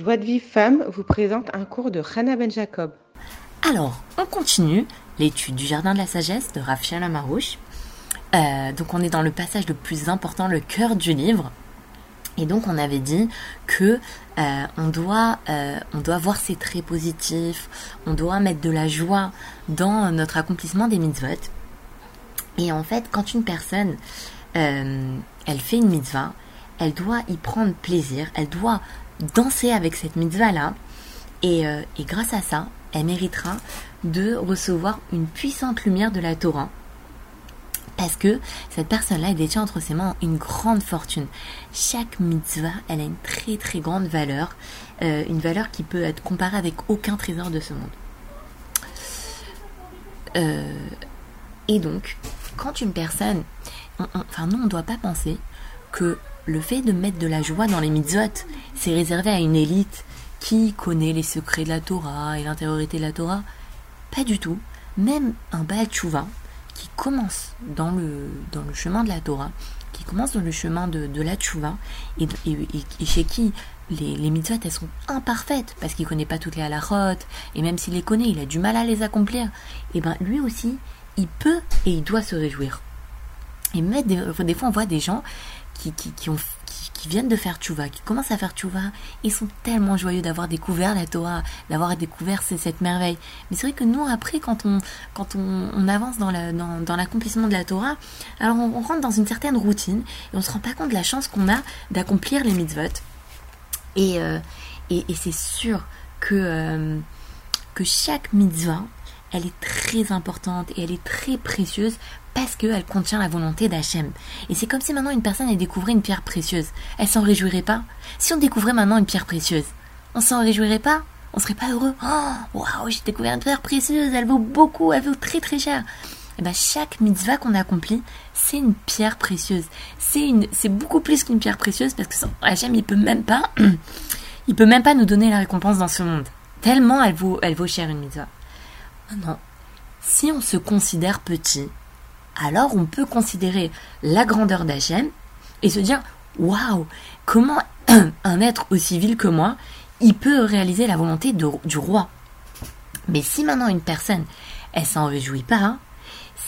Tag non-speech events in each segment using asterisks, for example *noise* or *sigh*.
Joie de Vie Femme vous présente un cours de Hannah Ben Jacob. Alors, on continue l'étude du Jardin de la Sagesse de Rav Shalom Arouche. Euh, donc on est dans le passage le plus important, le cœur du livre. Et donc on avait dit que euh, on, doit, euh, on doit voir ses traits positifs, on doit mettre de la joie dans notre accomplissement des mitzvot. Et en fait, quand une personne, elle fait une mitzvah, elle doit y prendre plaisir, elle doit danser avec cette mitzvah-là. Et, et grâce à ça, elle méritera de recevoir une puissante lumière de la Torah. Parce que cette personne-là, détient entre ses mains une grande fortune. Chaque mitzvah, elle a une très très grande valeur. Euh, une valeur qui peut être comparée avec aucun trésor de ce monde. Euh, et donc, quand une personne... enfin, nous, on ne doit pas penser que le fait de mettre de la joie dans les mitzvot, c'est réservé à une élite qui connaît les secrets de la Torah et l'intériorité de la Torah. Pas du tout. Même un Baal Tshuva, qui commence dans le, dans le chemin de la Torah, qui commence dans le chemin de, la Tshuva, et, chez qui les, les mitzvot, elles sont imparfaites, parce qu'il connaît pas toutes les halachot, et même s'il les connaît, il a du mal à les accomplir, et bien lui aussi, il peut et il doit se réjouir. Et mettre des, des fois, on voit des gens qui, qui, viennent de faire tchouva, qui commencent à faire tchouva, ils sont tellement joyeux d'avoir découvert la Torah, d'avoir découvert cette merveille. Mais c'est vrai que nous, après, quand on, quand on, avance dans, dans, l'accomplissement de la Torah, alors on, rentre dans une certaine routine et on se rend pas compte de la chance qu'on a d'accomplir les mitzvot. Et, euh, et, c'est sûr que, euh, que chaque mitzvah, elle est très importante et elle est très précieuse parce qu'elle contient la volonté d'Hachem. Et c'est comme si maintenant une personne ait découvert une pierre précieuse. Elle s'en réjouirait pas Si on découvrait maintenant une pierre précieuse, on s'en réjouirait pas? On serait pas heureux? Oh, waouh, j'ai découvert une pierre précieuse, elle vaut beaucoup, elle vaut très très cher. Et eh ben chaque mitzvah qu'on accomplit, c'est une pierre précieuse. C'est une, c'est beaucoup plus qu'une pierre précieuse parce que Hachem, il peut même pas, *clears throat* il peut même pas nous donner la récompense dans ce monde. Tellement elle vaut, elle vaut cher une mitzvah. Non. Si on se considère petit, alors on peut considérer la grandeur d'Hachem et se dire waouh, comment *clears throat* un être aussi vil que moi, il peut réaliser la volonté du roi. Mais si maintenant une personne, elle s'en réjouit pas, hein,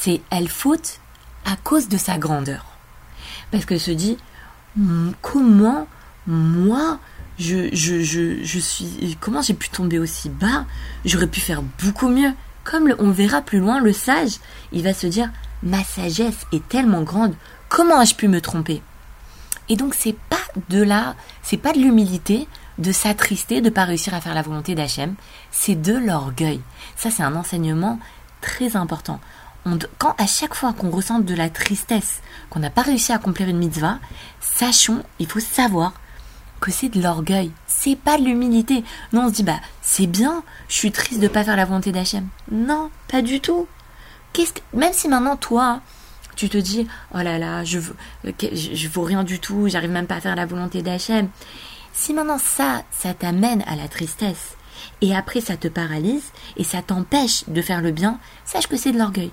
c'est elle faute à cause de sa grandeur. Parce qu'elle se dit comment moi je suis comment j'ai pu tomber aussi bas J'aurais pu faire beaucoup mieux. Comme on verra plus loin, le sage, il va se dire ma sagesse est tellement grande, comment ai-je pu me tromper? Et donc c'est pas de là, c'est pas de l'humilité, de s'attrister, de pas réussir à faire la volonté d'Hachem, c'est de l'orgueil. Ça c'est un enseignement très important. quand à chaque fois qu'on ressent de la tristesse, qu'on n'a pas réussi à accomplir une mitzvah, sachons, il faut savoir que c'est de l'orgueil, c'est pas de l'humilité. Non, on se dit bah c'est bien, je suis triste de pas faire la volonté d'Hachem. Non, pas du tout. Qu'est-ce que... même si maintenant toi tu te dis oh là là je veux, je vaux rien du tout, j'arrive même pas à faire la volonté d'Hachem. Si maintenant ça ça t'amène à la tristesse et après ça te paralyse et ça t'empêche de faire le bien, sache que c'est de l'orgueil.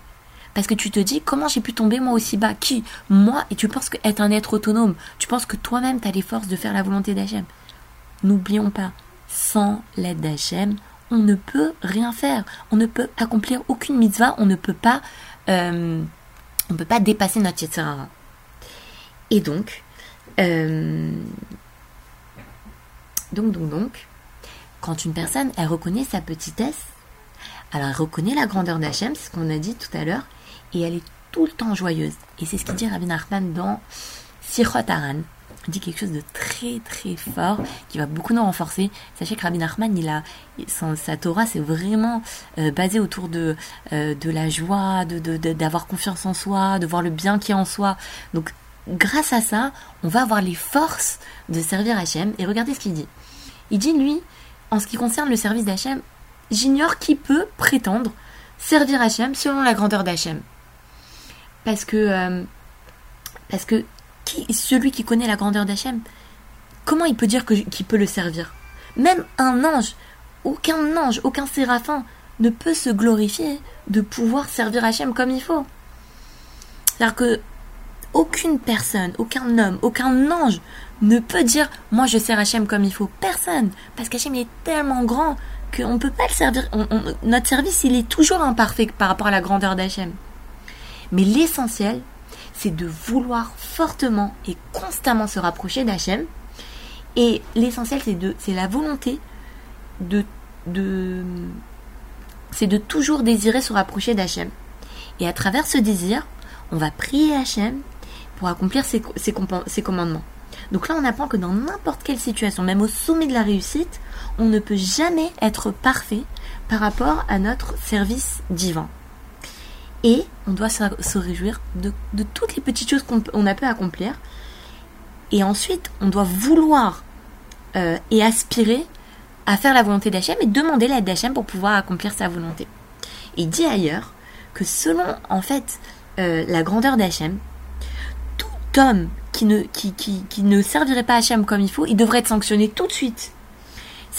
Parce que tu te dis, comment j'ai pu tomber moi aussi bas? Qui? Moi? Et tu penses qu'être un être autonome, tu penses que toi-même tu as les forces de faire la volonté d'Hachem? N'oublions pas, sans l'aide d'Hachem, on ne peut rien faire. On ne peut accomplir aucune mitzvah, on ne peut pas, euh, on peut pas dépasser notre Yetzirara. Et donc, euh, donc, donc, donc, quand une personne, elle reconnaît sa petitesse, alors elle reconnaît la grandeur d'Hachem, c'est ce qu'on a dit tout à l'heure, et elle est tout le temps joyeuse. Et c'est ce qu'il dit Rabbi Nachman dans Sichot Aran. Il dit quelque chose de très très fort qui va beaucoup nous renforcer. Sachez que Rabbi Nachman, il a, sa Torah, c'est vraiment euh, basé autour de, euh, de la joie, d'avoir de, confiance en soi, de voir le bien qui est en soi. Donc, grâce à ça, on va avoir les forces de servir Hachem. Et regardez ce qu'il dit. Il dit, lui, en ce qui concerne le service d'Hachem, j'ignore qui peut prétendre servir Hachem selon la grandeur d'Hachem. Parce que, euh, parce celui qui connaît la grandeur d'Hachem, comment il peut dire qu'il peut le servir? Même un ange, aucun ange, aucun séraphin ne peut se glorifier de pouvoir servir Hachem comme il faut. C'est-à-dire que aucune personne, aucun homme, aucun ange ne peut dire moi je sers Hachem comme il faut. Personne. Parce qu'Hachem est tellement grand qu'on ne peut pas le servir. notre service, il est toujours imparfait par rapport à la grandeur d'Hachem. Mais l'essentiel, c'est de vouloir fortement et constamment se rapprocher d'Hachem. Et l'essentiel, c'est de, la volonté de, c'est de toujours désirer se rapprocher d'Hachem. Et à travers ce désir, on va prier Hachem pour accomplir ses, ses commandements. Donc là, on apprend que dans n'importe quelle situation, même au sommet de la réussite, on ne peut jamais être parfait par rapport à notre service divin. Et on doit se réjouir de, toutes les petites choses qu'on a pu accomplir. Et ensuite, on doit vouloir euh, et aspirer à faire la volonté d'Hachem et demander l'aide d'Hachem pour pouvoir accomplir sa volonté. Il dit ailleurs que selon en fait euh, la grandeur d'Hachem, tout homme qui ne, qui, ne servirait pas Hachem comme il faut, il devrait être sanctionné tout de suite.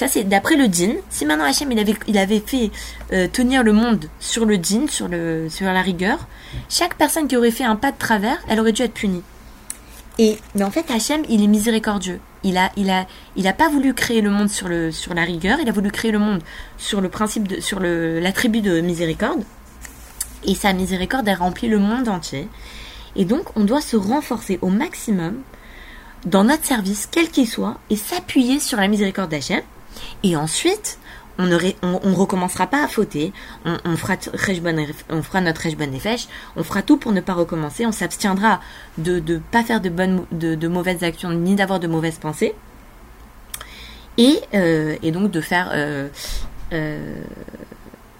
Ça, c'est d'après le din. Si maintenant Hachem il avait, il avait fait euh, tenir le monde sur le din, sur, le, sur la rigueur, chaque personne qui aurait fait un pas de travers, elle aurait dû être punie. Et, mais en fait, Hachem, il est miséricordieux. Il a, il a, il a pas voulu créer le monde sur, le, sur la rigueur, il a voulu créer le monde sur le principe de, sur l'attribut de miséricorde. Et sa miséricorde a rempli le monde entier. Et donc, on doit se renforcer au maximum dans notre service, quel qu'il soit, et s'appuyer sur la miséricorde d'Hachem. Et ensuite, on ne on, recommencera pas à fauter, on, fera, on fera notre fèches, on fera tout pour ne pas recommencer, on s'abstiendra de ne pas faire de, bonnes, de, mauvaises actions ni d'avoir de mauvaises pensées. Et, euh, donc de faire... Euh, euh,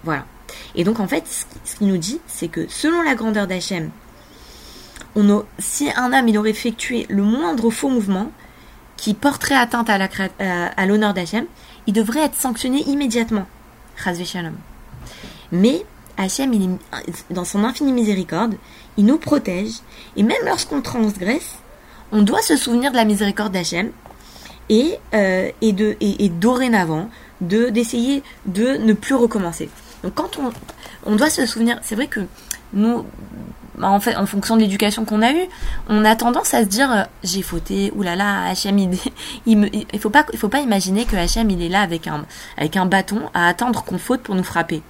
voilà. Et donc en fait, ce qu'il nous dit, c'est que selon la grandeur d'Hachem, si un homme il aurait effectué le moindre faux mouvement qui porterait atteinte à l'honneur d'Hachem, il devrait être sanctionné immédiatement. Mais Hachem, il dans son infinie miséricorde, il nous protège, et même lorsqu'on transgresse, on doit se souvenir de la miséricorde d'Hachem, et, euh, et, et, dorénavant, de, d'essayer de ne plus recommencer. Donc quand on, on doit se souvenir, c'est vrai que nous, bah, en fait, en fonction de l'éducation qu'on a eue, on a tendance à se dire euh, j'ai fauté, oulala, Hachem, il, *laughs* il, il, faut pas, il faut pas imaginer que Hachem il est là avec un, avec un bâton à attendre qu'on faute pour nous frapper.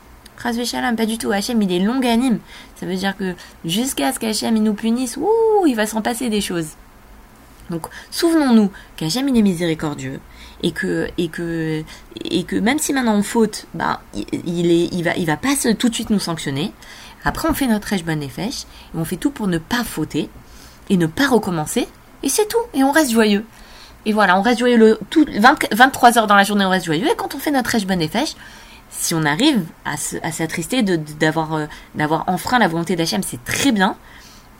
Shalom, pas du tout. Hachem, il est longanime. Ça veut dire que jusqu'à ce qu'Hachem nous punisse, ouh, il va s'en passer des choses. Donc, souvenons-nous qu'Hachem il est miséricordieux et que et que et que même si maintenant on faute, bah il est il va il va pas tout de suite nous sanctionner. Après, on fait notre bonne Nefesh, et on fait tout pour ne pas fauter, et ne pas recommencer, et c'est tout, et on reste joyeux. Et voilà, on reste joyeux tout, 23 heures dans la journée, on reste joyeux, et quand on fait notre bonne Nefesh, si on arrive à, s'attrister d'avoir euh, d'avoir enfreint la volonté d'Hachem, c'est très bien,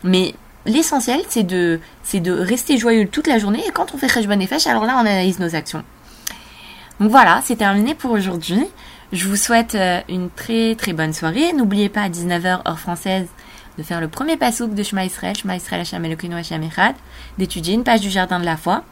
mais l'essentiel, c'est de, de rester joyeux toute la journée, et quand on fait bonne Nefesh, alors là, on analyse nos actions. Donc voilà, c'est terminé pour aujourd'hui. Je vous souhaite euh, une très très bonne soirée. N'oubliez pas à 19h heure française de faire le premier passouk de Shema Israël, Shema Israël Hashem Hashem Echad, d'étudier une page du Jardin de la Foi.